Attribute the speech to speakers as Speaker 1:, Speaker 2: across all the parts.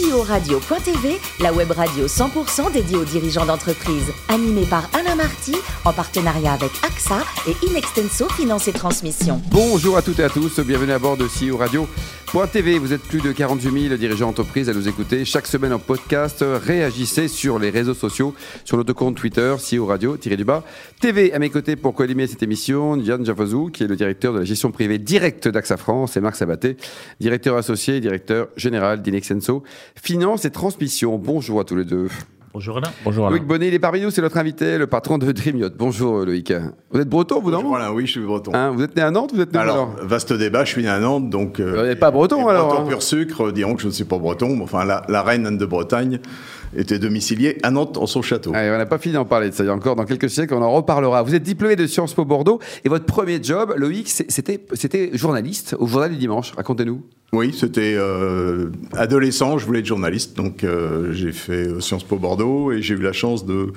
Speaker 1: CEO Radio.tv, la web radio 100% dédiée aux dirigeants d'entreprise. Animée par Alain Marty, en partenariat avec AXA et Inextenso Finance et Transmission.
Speaker 2: Bonjour à toutes et à tous, bienvenue à bord de CEO Radio. TV, vous êtes plus de 48 000 dirigeants d'entreprise à nous écouter chaque semaine en podcast. Réagissez sur les réseaux sociaux, sur notre compte Twitter, CEO Radio, tiré du bas. TV, à mes côtés pour co-animer cette émission, Yann Javazou, qui est le directeur de la gestion privée directe d'AXA France, et Marc Sabaté, directeur associé et directeur général d'Inexenso. Finance et transmission. Bonjour à tous les deux.
Speaker 3: Bonjour Alain. Bonjour
Speaker 2: Alain. Loïc Bonnet, il est parmi nous, c'est notre invité, le patron de Dream Bonjour euh, Loïc. Vous êtes breton, vous, non?
Speaker 4: Bonjour Alain, oui, je suis breton.
Speaker 2: Hein, vous êtes né à Nantes vous êtes né
Speaker 4: Alors, vaste débat, je suis né à Nantes, donc...
Speaker 2: Euh, vous n'êtes pas breton, alors
Speaker 4: Breton hein pur sucre, diront que je ne suis pas breton, enfin, la, la reine Anne de Bretagne était domiciliée à Nantes, en son château.
Speaker 2: Allez, on n'a pas fini d'en parler de ça, il y a encore dans quelques siècles, on en reparlera. Vous êtes diplômé de Sciences Po Bordeaux, et votre premier job, Loïc, c'était journaliste au Journal du Dimanche. Racontez-nous.
Speaker 4: Oui, c'était euh, adolescent, je voulais être journaliste, donc euh, j'ai fait euh, Sciences Po Bordeaux et j'ai eu la chance de,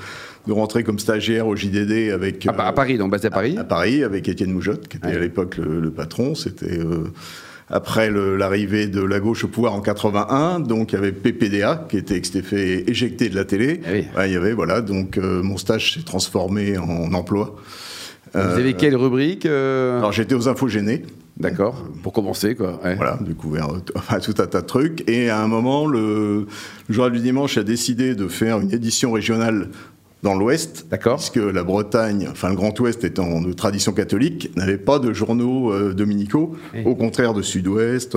Speaker 4: rentrer comme stagiaire au JDD avec...
Speaker 2: à, Paris, donc basé à Paris
Speaker 4: à, Paris, avec Étienne Moujotte, qui était à l'époque le, patron. C'était après l'arrivée de la gauche au pouvoir en 81, donc il y avait PPDA qui était, qui fait éjecter de la télé.
Speaker 2: Ah
Speaker 4: il y avait, voilà, donc mon stage s'est transformé en emploi.
Speaker 2: Vous avez quelle rubrique
Speaker 4: Alors j'étais aux infogénés.
Speaker 2: D'accord, pour commencer, quoi.
Speaker 4: Voilà, découvert tout un tas de trucs. Et à un moment, le, le Journal du Dimanche a décidé de faire une édition régionale dans l'Ouest.
Speaker 2: D'accord.
Speaker 4: Puisque la Bretagne, enfin le Grand Ouest étant de tradition catholique, n'avait pas de journaux euh, dominicaux, au contraire de Sud-Ouest.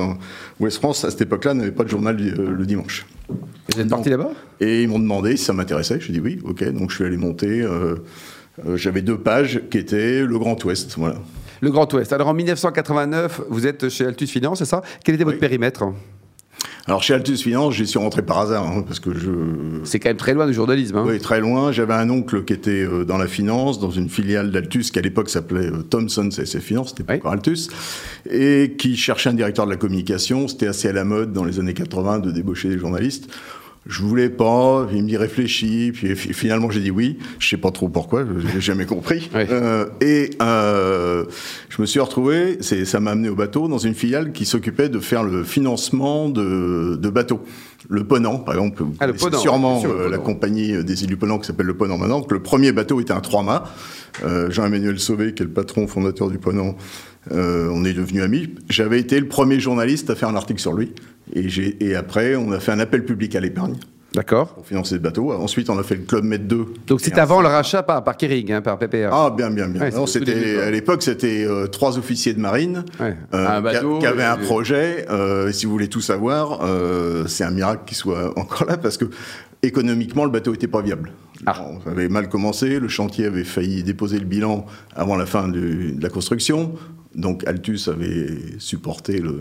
Speaker 4: Ouest France, à cette époque-là, n'avait pas de journal euh, le dimanche.
Speaker 2: Vous êtes parti là-bas?
Speaker 4: Et ils m'ont demandé si ça m'intéressait. Je dis oui, ok. Donc je suis allé monter. Euh, j'avais deux pages qui étaient le Grand Ouest. Voilà
Speaker 2: le Grand Ouest. Alors en 1989, vous êtes chez Altus Finance, c'est ça? Quel était votre périmètre?
Speaker 4: Alors chez Altus Finance, j'y suis rentré par hasard hein, parce que je.
Speaker 2: C'est quand même très loin du journalisme. Hein.
Speaker 4: Oui, très loin. J'avais un oncle qui était euh, dans la finance, dans une filiale d'Altus qui à l'époque s'appelait euh, Thomson CSF Finance, c'était pas encore Altus, et qui cherchait un directeur de la communication. C'était assez à la mode dans les années 80 de débaucher des journalistes. Je voulais pas, il me dit réfléchis, puis finalement j'ai dit oui. Je sais pas trop pourquoi, j'ai jamais compris. Euh, et euh, je me suis retrouvé, ça m'a amené au bateau dans une filiale qui s'occupait de faire le financement de, de bateaux. Le Ponant, par exemple, vous ah, sûrement euh, la compagnie des îles du Ponant qui s'appelle le Ponant maintenant. le premier bateau était un trois-mâts. Euh, Jean-Emmanuel Sauvé, qui est le patron fondateur du Ponant, euh, on est devenus amis. J'avais été le premier journaliste à faire un article sur lui. Et, et après, on a fait un appel public à l'épargne.
Speaker 2: D'accord.
Speaker 4: Pour financer le bateau. Ensuite, on a fait le Club Med 2.
Speaker 2: Donc c'est avant le rachat par, par Kering, hein, par PPR.
Speaker 4: Ah, bien, bien, bien. c'était, à l'époque, c'était euh, trois officiers de marine euh, qui avaient un projet. Euh, si vous voulez tout savoir, c'est un miracle qu'il soit encore là parce que économiquement, le bateau n'était pas viable. Ah. ça avait mal commencé, le chantier avait failli déposer le bilan avant la fin de la construction. Donc Altus avait supporté le,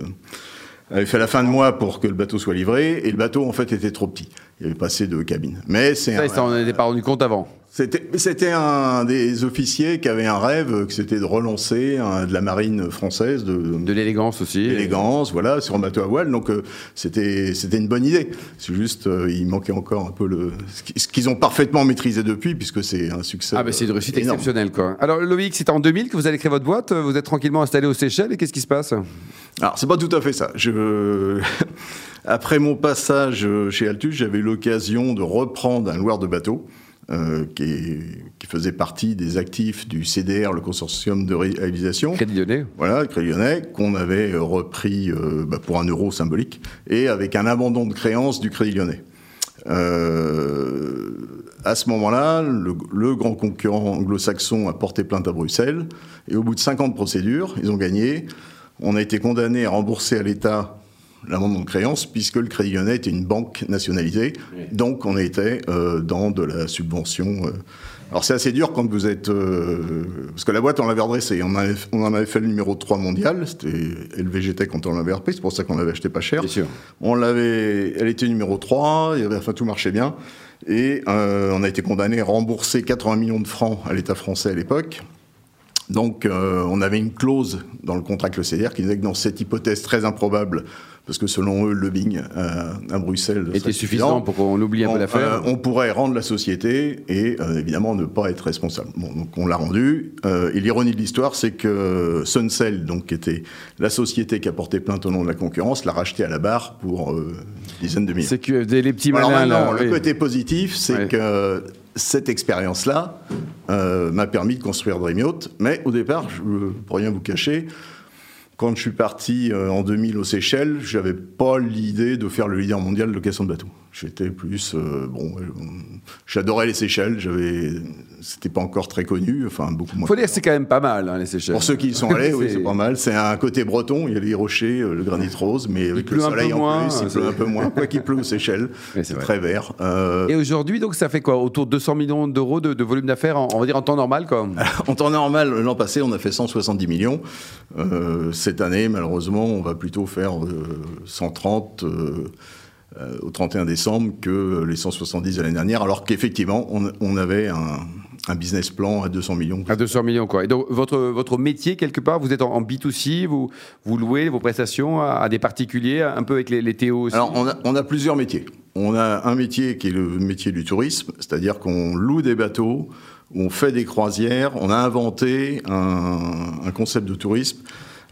Speaker 4: avait fait la fin de mois pour que le bateau soit livré, et le bateau en fait était trop petit. Il avait pas assez de cabines. Mais c'est
Speaker 2: ça, on n'était pas rendu compte avant.
Speaker 4: C'était un des officiers qui avait un rêve, que c'était de relancer de la marine française. De,
Speaker 2: de l'élégance aussi.
Speaker 4: L'élégance, voilà, sur un bateau à voile. Donc euh, c'était c'était une bonne idée. C'est juste, euh, il manquait encore un peu le. Ce qu'ils ont parfaitement maîtrisé depuis, puisque c'est un succès.
Speaker 2: Ah, mais c'est une réussite exceptionnelle, quoi. Alors Loïc, c'est en 2000 que vous allez créer votre boîte. Vous êtes tranquillement installé aux Seychelles, et qu'est-ce qui se passe?
Speaker 4: Alors, c'est pas tout à fait ça. Je. Après mon passage chez Altus, j'avais eu l'occasion de reprendre un loueur de bateau. Euh, qui, faisait partie des actifs du CDR, le consortium de réalisation.
Speaker 2: Crédit Lyonnais.
Speaker 4: Voilà, Crédit Lyonnais, qu'on avait euh, repris euh, bah, pour un euro symbolique, et avec un abandon de créances du Crédit Lyonnais. à ce moment-là, le, le, grand concurrent anglo-saxon a porté plainte à Bruxelles, et au bout de 50 procédures, ils ont gagné. On a été condamné à rembourser à l'État l'amendement de créance, puisque le Crédit Lyonnais était une banque nationalisée. Donc, on était euh, dans de la subvention. Euh. Alors, c'est assez dur quand vous êtes. Euh, parce que la boîte, on l'avait redressée. On, on en avait fait le numéro 3 mondial. C'était LVGT quand on l'avait repris. C'est pour ça qu'on l'avait acheté pas cher.
Speaker 2: Bien sûr.
Speaker 4: On l'avait. Elle était numéro 3. Il y avait, enfin, tout marchait bien. Et on a été condamné à rembourser 80 millions de francs à l'État français à l'époque. Donc, on avait une clause dans le contrat avec le CDR qui disait que dans cette hypothèse très improbable parce que selon eux, le lobbying à, Bruxelles
Speaker 2: était suffisant pour qu'on oublie un peu l'affaire.
Speaker 4: on pourrait rendre la société et évidemment ne pas être responsable. Bon, donc on l'a rendu. et l'ironie de l'histoire, c'est que Suncell, donc qui était la société qui a porté plainte au nom de la concurrence, l'a racheté à la barre pour une dizaines de millions.
Speaker 2: C'est que les petits malins.
Speaker 4: Alors le côté positif, c'est que cette expérience-là euh, m'a permis de construire Dream mais au départ, je, pour rien vous cacher, quand je suis parti euh, en 2000 aux Seychelles, j'avais pas l'idée de faire le leader mondial de location de bateaux. J'étais plus euh, bon, j'adorais les Seychelles, j'avais c'était pas encore très connu, enfin beaucoup moins.
Speaker 2: Faut dire c'est quand même pas mal hein, les Seychelles.
Speaker 4: Pour ceux qui y sont allés, oui, c'est pas mal. C'est un côté breton, il y a les rochers, euh, le granit rose, mais avec le soleil en moins, plus, il pleut un peu moins. Quoi qu'il pleut aux Seychelles, c'est très vert.
Speaker 2: Euh, Et aujourd'hui, donc ça fait quoi? Autour de 200 millions d'euros de, volume d'affaires, on va dire en temps normal, quoi?
Speaker 4: en temps normal, l'an passé, on a fait 170 millions. Euh, cette année, malheureusement, on va plutôt faire 130. Au 31 décembre que les 170 de l'année dernière, alors qu'effectivement, on, avait un, un business plan à 200 millions.
Speaker 2: À 200 millions, quoi. Et donc, votre, votre métier, quelque part, vous êtes en, B2C, vous, vous louez vos prestations à, des particuliers, un peu avec les, les TO aussi
Speaker 4: Alors, on a, on a, plusieurs métiers. On a un métier qui est le métier du tourisme, c'est-à-dire qu'on loue des bateaux, on fait des croisières, on a inventé un, un concept de tourisme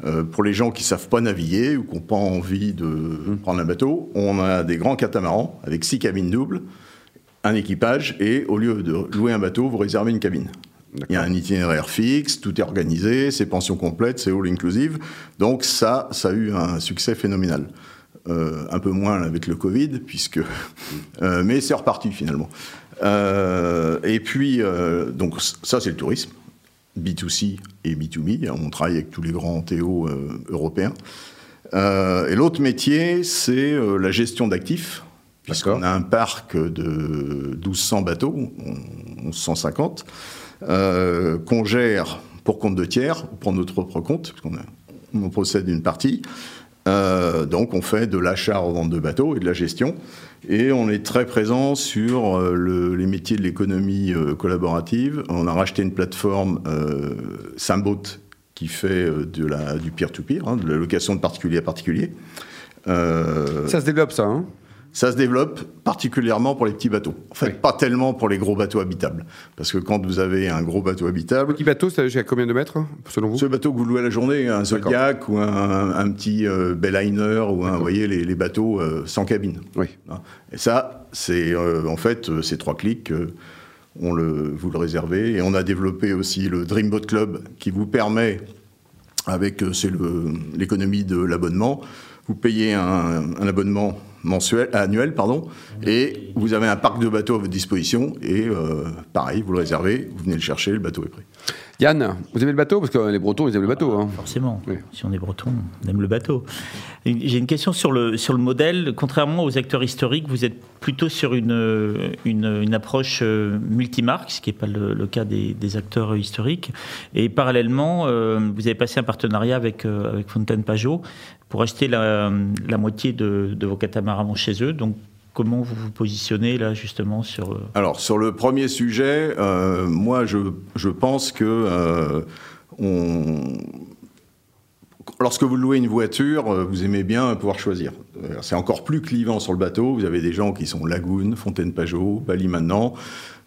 Speaker 4: euh, pour les gens qui savent pas naviguer ou qui n'ont pas envie de mmh. prendre un bateau, on a des grands catamarans avec six cabines doubles un équipage et au lieu de louer un bateau, vous réservez une cabine. Il y a un itinéraire fixe, tout est organisé, c'est pension complète, c'est all inclusive. Donc ça, ça a eu un succès phénoménal. Euh, un peu moins avec le Covid, puisque, euh, mais c'est reparti finalement. Euh, et puis, donc ça c'est le tourisme, B2C et B2B. On travaille avec tous les grands TO européens. et l'autre métier, c'est la gestion d'actifs puisqu'on a un parc de 1200 bateaux, 1150, euh, qu'on gère pour compte de tiers, pour notre propre compte, puisqu'on on possède une partie. Euh, donc on fait de l'achat en vente de bateaux et de la gestion. Et on est très présent sur euh, les métiers de l'économie collaborative. On a racheté une plateforme euh, qui fait du peer-to-peer, hein, de la location de particulier à particulier.
Speaker 2: ça se développe ça hein?
Speaker 4: Ça se développe particulièrement pour les petits bateaux. En fait, pas tellement pour les gros bateaux habitables. Parce que quand vous avez un gros bateau habitable.
Speaker 2: Petit bateau, c'est jusqu'à combien de mètres, selon vous?
Speaker 4: Ce bateau que vous louez à la journée, un Zodiac ou un, petit euh, Belliner ou un, vous voyez, les, bateaux euh, sans cabine.
Speaker 2: Oui.
Speaker 4: Hein? Et ça, c'est euh, en fait, ces trois clics. on le, vous le réservez. Et on a développé aussi le Dreamboat Club qui vous permet, avec c'est l'économie de l'abonnement, vous payez un, un abonnement mensuel, annuel, pardon, et vous avez un parc de bateaux à votre disposition, et euh, pareil, vous le réservez, vous venez le chercher, le bateau est prêt.
Speaker 2: Yann, vous aimez le bateau? Parce que les Bretons, ils aiment le bateau. Hein.
Speaker 3: Forcément. Si on est Breton, on aime le bateau. J'ai une question sur le, sur le modèle. Contrairement aux acteurs historiques, vous êtes plutôt sur une, une, approche euh, multimarque, ce qui n'est pas le, cas des, acteurs historiques. Et parallèlement, euh, vous avez passé un partenariat avec, avec Fontaine Pajot pour acheter la, moitié de, vos catamarans chez eux. Donc, comment vous vous positionnez là justement sur... Euh,
Speaker 4: Alors, sur le premier sujet, euh, moi, je, je, pense que euh, on... lorsque vous louez une voiture, vous aimez bien pouvoir choisir. C'est encore plus clivant sur le bateau. Vous avez des gens qui sont Lagoon, Fontaine-Pajot, Bali maintenant.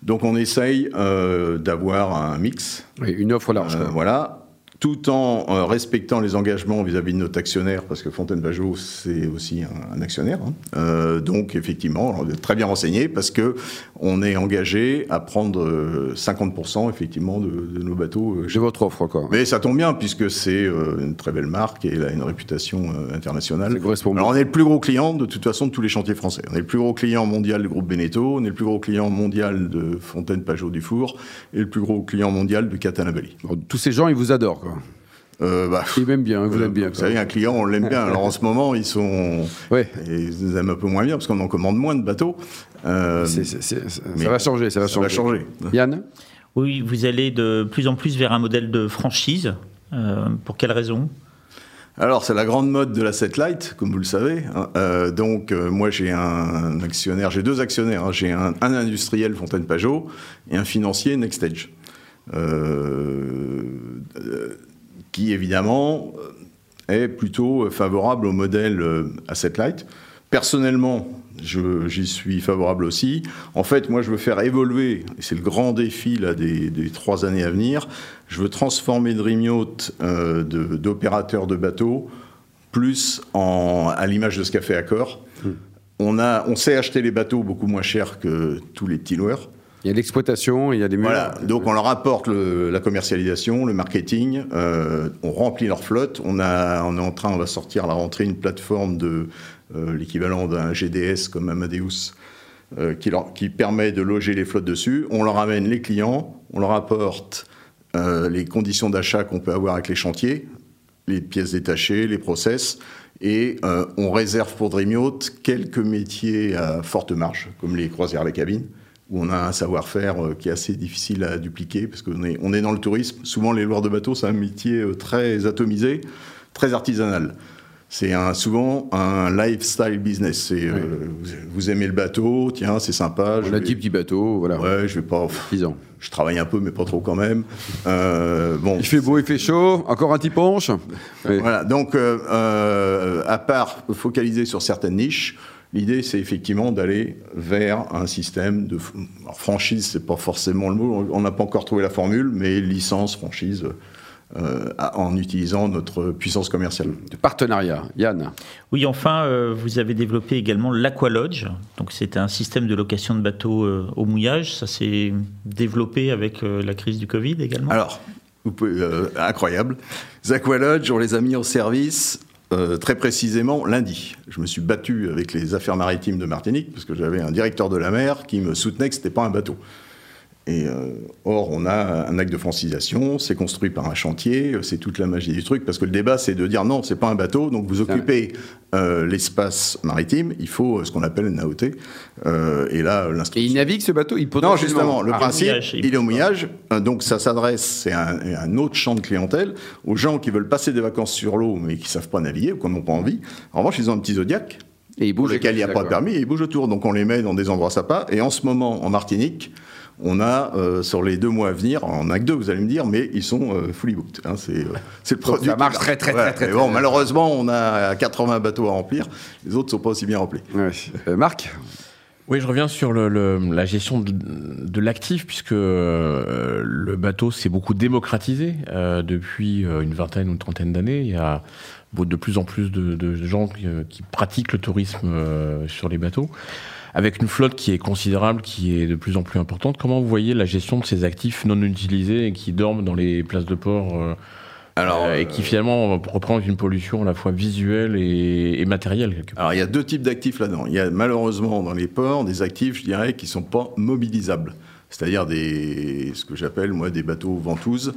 Speaker 4: Donc, on essaye d'avoir un mix.
Speaker 2: Oui, une offre large.
Speaker 4: voilà tout en euh, respectant les engagements vis-à-vis de notre actionnaire, parce que Fontaine Pajot, c'est aussi un, actionnaire. Hein. Euh, donc, effectivement, on est très bien renseigné, parce que on est engagé à prendre 50% euh, effectivement de, nos bateaux.
Speaker 2: J'ai votre offre, quoi.
Speaker 4: Mais ça tombe bien, puisque c'est une très belle marque et elle a une réputation internationale.
Speaker 2: Alors,
Speaker 4: on est le plus gros client, de toute façon, de tous les chantiers français. On est le plus gros client mondial du groupe Beneteau, on est le plus gros client mondial de Fontaine Pajot Dufour, et le plus gros client mondial de Catanabali.
Speaker 2: Tous ces gens, ils vous adorent,
Speaker 4: euh, bah,
Speaker 2: ils m'aiment bien, vous l'aimez bien.
Speaker 4: Vous savez, un client, on l'aime bien. Alors en ce moment, ils sont.
Speaker 2: Ouais.
Speaker 4: Ils nous aiment un peu moins bien parce qu'on en commande moins de bateaux.
Speaker 2: Euh, ça va changer, ça va changer.
Speaker 4: changer.
Speaker 2: Yann
Speaker 3: Oui, vous allez de plus en plus vers un modèle de franchise. Euh, pour quelle raison?
Speaker 4: Alors, c'est la grande mode de la satellite, comme vous le savez. Euh, donc, euh, moi, j'ai un actionnaire, j'ai deux actionnaires. Hein. J'ai un, un, industriel, Fontaine Pajot, et un financier, Nextage. Euh, qui évidemment est plutôt favorable au modèle asset light. Personnellement, j'y suis favorable aussi. En fait, moi, je veux faire évoluer, et c'est le grand défi là, des, trois années à venir, je veux transformer Dream Yacht euh, d'opérateur de, bateaux plus en, à l'image de ce qu'a fait Accor. Hmm. On, a, on sait acheter les bateaux beaucoup moins cher que tous les petits loueurs.
Speaker 2: Il y a l'exploitation, il y a des murs.
Speaker 4: Voilà, donc on leur apporte la commercialisation, le marketing, euh, on remplit leur flotte, on, a, on est en train, on va sortir à la rentrée une plateforme de euh, l'équivalent d'un GDS comme Amadeus, euh, qui, qui, permet de loger les flottes dessus. On leur amène les clients, on leur apporte les conditions d'achat qu'on peut avoir avec les chantiers, les pièces détachées, les process, et on réserve pour Dream quelques métiers à forte marge, comme les croisières, les cabines où on a un savoir-faire qui est assez difficile à dupliquer, parce qu'on est, on est dans le tourisme. Souvent, les loueurs de bateaux, c'est un métier très atomisé, très artisanal. C'est un, souvent un lifestyle business. C'est, euh, vous, aimez le bateau, tiens, c'est sympa.
Speaker 2: On a dit petit bateau, voilà.
Speaker 4: Ouais, je vais pas. ans. Je travaille un peu, mais pas trop quand même. Euh,
Speaker 2: bon. Il fait beau, il fait chaud. Encore un petit ponche?
Speaker 4: Voilà. Donc, euh, à part focaliser sur certaines niches, l'idée, c'est effectivement d'aller vers un système de alors, franchise. C'est pas forcément le mot. On n'a pas encore trouvé la formule, mais licence, franchise. Euh, en utilisant notre puissance commerciale.
Speaker 2: De partenariat. Yann
Speaker 3: Oui, enfin, euh, vous avez développé également l'Aqualodge. Donc, c'est un système de location de bateaux euh, au mouillage. Ça s'est développé avec la crise du Covid également?
Speaker 4: Alors, incroyable. Les Aqualodge, on les a mis en service très précisément lundi. Je me suis battu avec les affaires maritimes de Martinique parce que j'avais un directeur de la mer qui me soutenait que ce n'était pas un bateau. Et euh, or, on a un acte de francisation, c'est construit par un chantier, c'est toute la magie du truc, parce que le débat, c'est de dire non, c'est pas un bateau, donc vous occupez euh, l'espace maritime, il faut euh, ce qu'on appelle une AOT. et là,
Speaker 2: l'instruction. Et il navigue ce bateau il
Speaker 4: Non, justement, le principe, il est au mouillage, donc ça s'adresse, c'est un, autre champ de clientèle, aux gens qui veulent passer des vacances sur l'eau, mais qui savent pas naviguer ou qui n'ont pas envie. En revanche, ils ont un petit Zodiac. Et ils bougent. Lequel il n'y a pas de permis, et ils bougent autour. Donc on les met dans des endroits sympas. Et en ce moment, en Martinique, on a euh, sur les deux mois à venir, en a que deux, vous allez me dire, mais ils sont euh, fully booked. Hein,
Speaker 2: c'est, euh, le produit. Ça marche très très très, très,
Speaker 4: bon, malheureusement, on a 80 bateaux à remplir. Les autres ne sont pas aussi bien remplis.
Speaker 2: Marc?
Speaker 5: Oui, je reviens sur la gestion de, l'actif, puisque le bateau s'est beaucoup démocratisé depuis une vingtaine ou une trentaine d'années. Il y a de plus en plus de, gens qui, pratiquent le tourisme sur les bateaux avec une flotte qui est considérable, qui est de plus en plus importante. Comment vous voyez la gestion de ces actifs non utilisés et qui dorment dans les places de port euh, alors, euh, et qui finalement représentent une pollution à la fois visuelle et, matérielle quelque
Speaker 4: part. Alors il y a deux types d'actifs là-dedans. Il y a malheureusement dans les ports des actifs, je dirais, qui sont pas mobilisables. C'est-à-dire des, ce que j'appelle moi des bateaux ventouses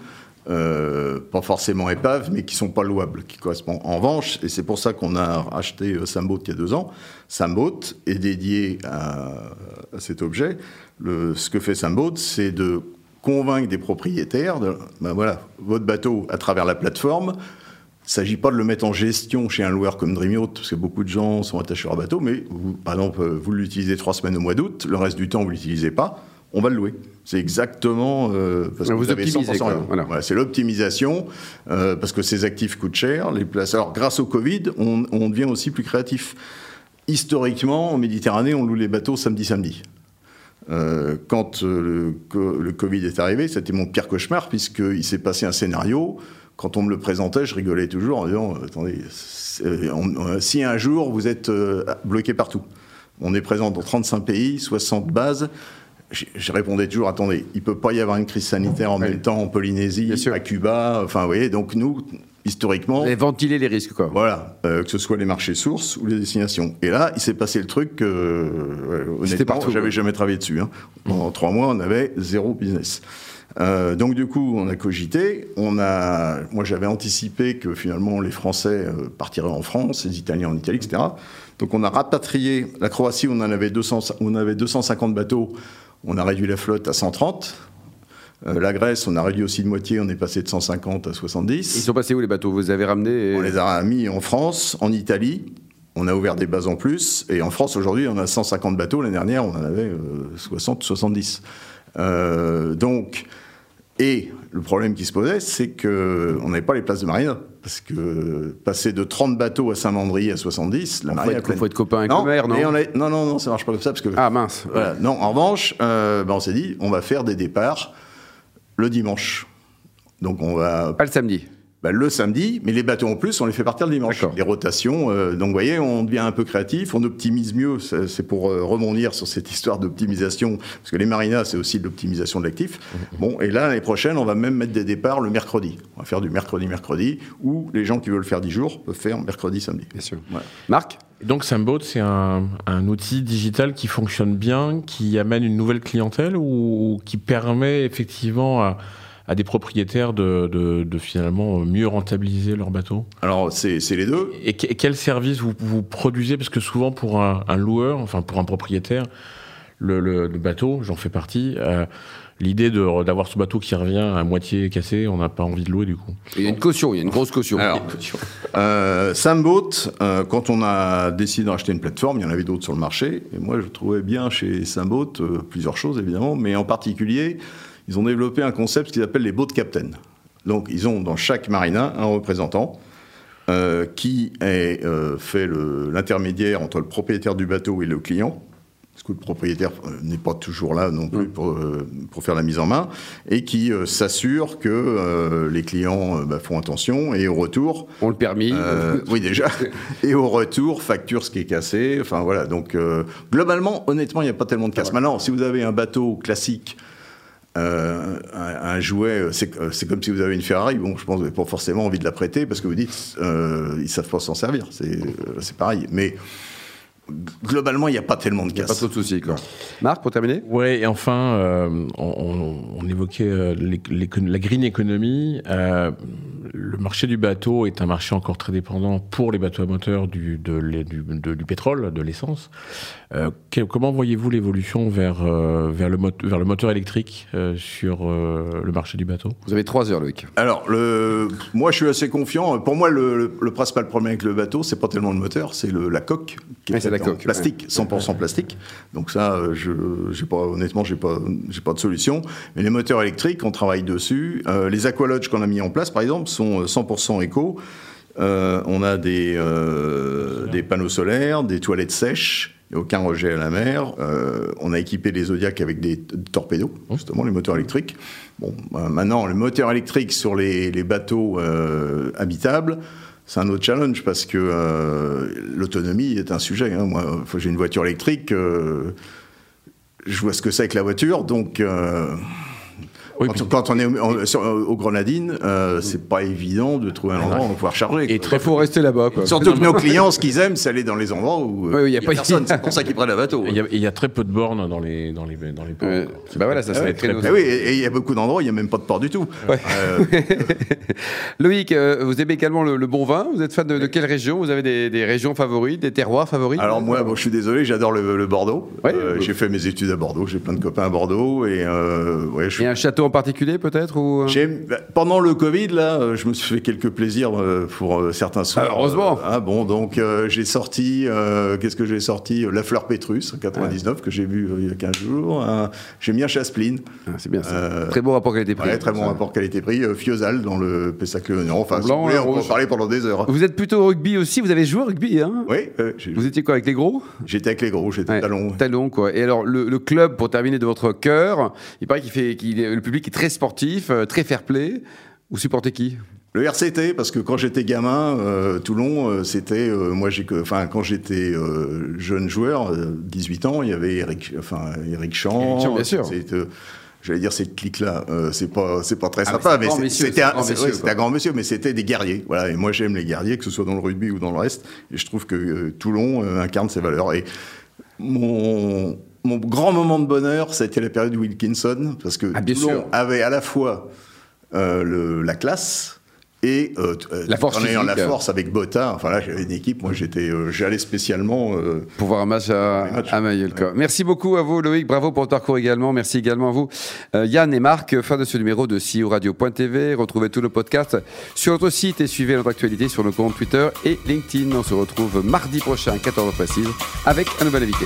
Speaker 4: euh, pas forcément épaves, mais qui sont pas louables, qui correspondent. En revanche, et c'est pour ça qu'on a acheté euh, Samboat il y a deux ans, Samboat est dédié à, cet objet. Le, ce que fait Samboat, c'est de convaincre des propriétaires, de, ben voilà, votre bateau à travers la plateforme, il ne s'agit pas de le mettre en gestion chez un loueur comme Dream parce que beaucoup de gens sont attachés à leur bateau, mais vous, par exemple, vous l'utilisez trois semaines au mois d'août, le reste du temps, vous ne l'utilisez pas on va le louer. C'est exactement
Speaker 2: euh, parce que vous, avez 100%.
Speaker 4: Voilà. c'est l'optimisation euh, parce que ces actifs coûtent cher. Les places. Alors, grâce au Covid, on, devient aussi plus créatif. Historiquement, en Méditerranée, on loue les bateaux samedi-samedi. Euh, quand le, le, Covid est arrivé, c'était mon pire cauchemar puisqu'il s'est passé un scénario. Quand on me le présentait, je rigolais toujours en disant attendez, si un jour vous êtes bloqué partout. On est présent dans 35 pays, 60 bases je répondais toujours, attendez, il ne peut pas y avoir une crise sanitaire en même temps en Polynésie, à Cuba, enfin, vous voyez, donc nous, historiquement...
Speaker 2: Et ventiler les risques, quoi.
Speaker 4: Voilà, euh, que ce soit les marchés sources ou les destinations. Et là, il s'est passé le truc que, euh, honnêtement, j'avais jamais travaillé dessus. Hein. Pendant trois mois, on avait zéro business. Euh, donc du coup, on a cogité. On a, moi, j'avais anticipé que finalement les Français euh, partiraient en France, les Italiens en Italie, etc. Donc on a rapatrié la Croatie. On en avait 200, on avait 250 bateaux on a réduit la flotte à 130. Euh, la Grèce, on a réduit aussi de moitié, on est passé de 150 à 70.
Speaker 2: Ils sont passés où les bateaux? Vous les avez ramenés
Speaker 4: On les a mis en France, en Italie. On a ouvert des bases en plus. Et en France, aujourd'hui, on a 150 bateaux. L'année dernière, on en avait 60 euh, 70. Euh, donc, Et le problème qui se posait, c'est qu'on n'avait pas les places de marina. Parce que passer de 30 bateaux à Saint-Mandry à 70, la marina.
Speaker 2: Il faut être copain avec
Speaker 4: non,
Speaker 2: le maire, non
Speaker 4: Non, non, non, ça marche pas comme ça. Parce que,
Speaker 2: ah mince.
Speaker 4: Voilà. Non, en revanche, ben on s'est dit, on va faire des départs le dimanche. Donc on va.
Speaker 2: Pas le samedi
Speaker 4: bah, le samedi, mais les bateaux en plus, on les fait partir le dimanche. Les rotations, euh, donc vous voyez, on devient un peu créatif, on optimise mieux. C'est pour euh, rebondir sur cette histoire d'optimisation, parce que les marinas, c'est aussi de l'optimisation de l'actif. Bon, et là, l'année prochaine, on va même mettre des départs le mercredi. On va faire du mercredi-mercredi, où les gens qui veulent faire 10 jours peuvent faire mercredi-samedi.
Speaker 2: Bien sûr. Marc?
Speaker 5: Donc Samboat, c'est un, un, outil digital qui fonctionne bien, qui amène une nouvelle clientèle ou qui permet effectivement à à des propriétaires de, finalement mieux rentabiliser leur bateau
Speaker 4: Alors, c'est les deux.
Speaker 5: Et, quel service vous, vous produisez? Parce que souvent, pour un, loueur, enfin pour un propriétaire, le, bateau, j'en fais partie, euh, l'idée d'avoir ce bateau qui revient à moitié cassé, on n'a pas envie de louer du coup.
Speaker 2: Il y a une caution, il y a une grosse caution.
Speaker 4: Alors, euh, Samboat, euh, quand on a décidé d'acheter une plateforme, il y en avait d'autres sur le marché, et moi je trouvais bien chez Samboat plusieurs choses évidemment, mais en particulier ils ont développé un concept qu'ils appellent les boat captains. Donc, ils ont dans chaque marina un représentant euh, qui est, euh, fait l'intermédiaire entre le propriétaire du bateau et le client. Parce que le propriétaire euh, n'est pas toujours là non plus pour, pour faire la mise en main, et qui s'assure que les clients bah, font attention, et au retour...
Speaker 2: On le permis
Speaker 4: Oui, déjà. et au retour, facture ce qui est cassé. Enfin, voilà. Donc, globalement, honnêtement, il n'y a pas tellement de casse. Maintenant, si vous avez un bateau classique euh, un, jouet, euh, euh, c'est comme si vous avez une Ferrari. Bon, je pense que vous n'avez pas forcément envie de la prêter parce que vous dites, euh, ils savent pas s'en servir. C'est pareil. Mais globalement, il n'y a pas tellement de casse.
Speaker 2: Pas trop de soucis, quoi. Marc, pour terminer?
Speaker 5: Oui, et enfin, on, évoquait la green economy le marché du bateau est un marché encore très dépendant pour les bateaux à moteur du, du, pétrole, de l'essence. Euh, comment voyez-vous l'évolution vers, euh, vers, le vers le moteur électrique euh, sur le marché du bateau?
Speaker 2: Vous avez trois heures, Loïc.
Speaker 4: Alors, le, moi, je suis assez confiant. Pour moi, le, principal problème avec le bateau, c'est pas tellement le moteur, c'est la coque.
Speaker 2: Qui est la coque,
Speaker 4: plastique, 100% plastique. Donc ça, je, j'ai pas, honnêtement, j'ai pas, j'ai pas de solution. Mais les moteurs électriques, on travaille dessus. les aqualoges qu'on a mis en place, par exemple, sont 100% éco. Euh, on a des, euh, des, panneaux solaires, des toilettes sèches, aucun rejet à la mer. Euh, on a équipé les Zodiacs avec des torpédos, justement, les moteurs électriques. Bon, maintenant, le moteur électrique sur les, bateaux habitables, c'est un autre challenge parce que l'autonomie est un sujet. Hein. Moi, j'ai une voiture électrique, je vois ce que c'est avec la voiture, donc quand, on est au, Grenadines, euh, c'est pas évident de trouver un endroit où on va pouvoir charger.
Speaker 2: Et très faut rester là-bas.
Speaker 4: Surtout que nos clients, ce qu'ils aiment, c'est aller dans les endroits où il n'y a, pas personne. c'est pour ça qu'ils prennent la bateau.
Speaker 5: Il y, a très peu de bornes dans les dans les dans les ports.
Speaker 2: bah voilà, ça, serait très.
Speaker 4: oui, et il y a beaucoup d'endroits où il n'y a même pas de port du tout. Euh,
Speaker 2: Loïc, euh, vous aimez également le, bon vin? Vous êtes fan de, quelle région? Vous avez des, régions favorites, des terroirs favoris?
Speaker 4: Alors moi, je suis désolé, j'adore le, Bordeaux. j'ai fait mes études à Bordeaux. J'ai plein de copains à Bordeaux et
Speaker 2: ouais, je... un château en particulier peut-être ou...
Speaker 4: Euh pendant le Covid, là, euh, je me suis fait quelques plaisirs euh, pour certains soirs.
Speaker 2: Ah, heureusement.
Speaker 4: ah bon, donc j'ai sorti, qu'est-ce que j'ai sorti? La fleur Pétrus, en 99, que j'ai vu il y a 15 jours. j'ai mis un Chaspline.
Speaker 2: Ah, c'est bien ça. très bon rapport qualité-prix.
Speaker 4: très bon rapport qualité-prix. Fiozal dans le Pessac-le-Oignon. Enfin, si vous voulez, on peut en parler pendant des heures.
Speaker 2: Vous êtes plutôt rugby aussi, vous avez joué au rugby, hein?
Speaker 4: Oui.
Speaker 2: vous étiez quoi, avec les gros?
Speaker 4: J'étais avec les gros, j'étais talon.
Speaker 2: Talon, quoi. Et alors, le, club, pour terminer de votre cœur, il paraît qu'il fait, qu'il le public est très sportif, euh, très fair-play. Vous supportez qui?
Speaker 4: Le RCT, parce que quand j'étais gamin, euh, Toulon, euh, c'était, moi, j'ai, enfin, quand j'étais jeune joueur, 18 ans, il y avait Eric, enfin, Eric Champ.
Speaker 2: bien sûr.
Speaker 4: J'allais dire cette clique-là, c'est pas, c'est pas très ah, sympa, mais c'était un, un, grand monsieur, mais c'était des guerriers. Voilà, et moi j'aime les guerriers, que ce soit dans le rugby ou dans le reste. Et je trouve que Toulon incarne ces valeurs. Et mon, mon grand moment de bonheur, ça a été la période Wilkinson, parce que
Speaker 2: ah,
Speaker 4: Toulon avait à la fois euh, le, la classe et euh,
Speaker 2: la force
Speaker 4: en ayant la force avec Botta. Enfin là, j'avais une équipe. Moi, j'étais, euh, j'allais spécialement
Speaker 2: pour voir un match à, à Merci beaucoup à vous, Loïc. Bravo pour le parcours également. Merci également à vous, Yann et Marc. Fin de ce numéro de CEO Radio.tv. Retrouvez tous nos podcasts sur notre site et suivez notre actualité sur nos comptes Twitter et LinkedIn. On se retrouve mardi prochain à 14h précise avec un nouvel invité.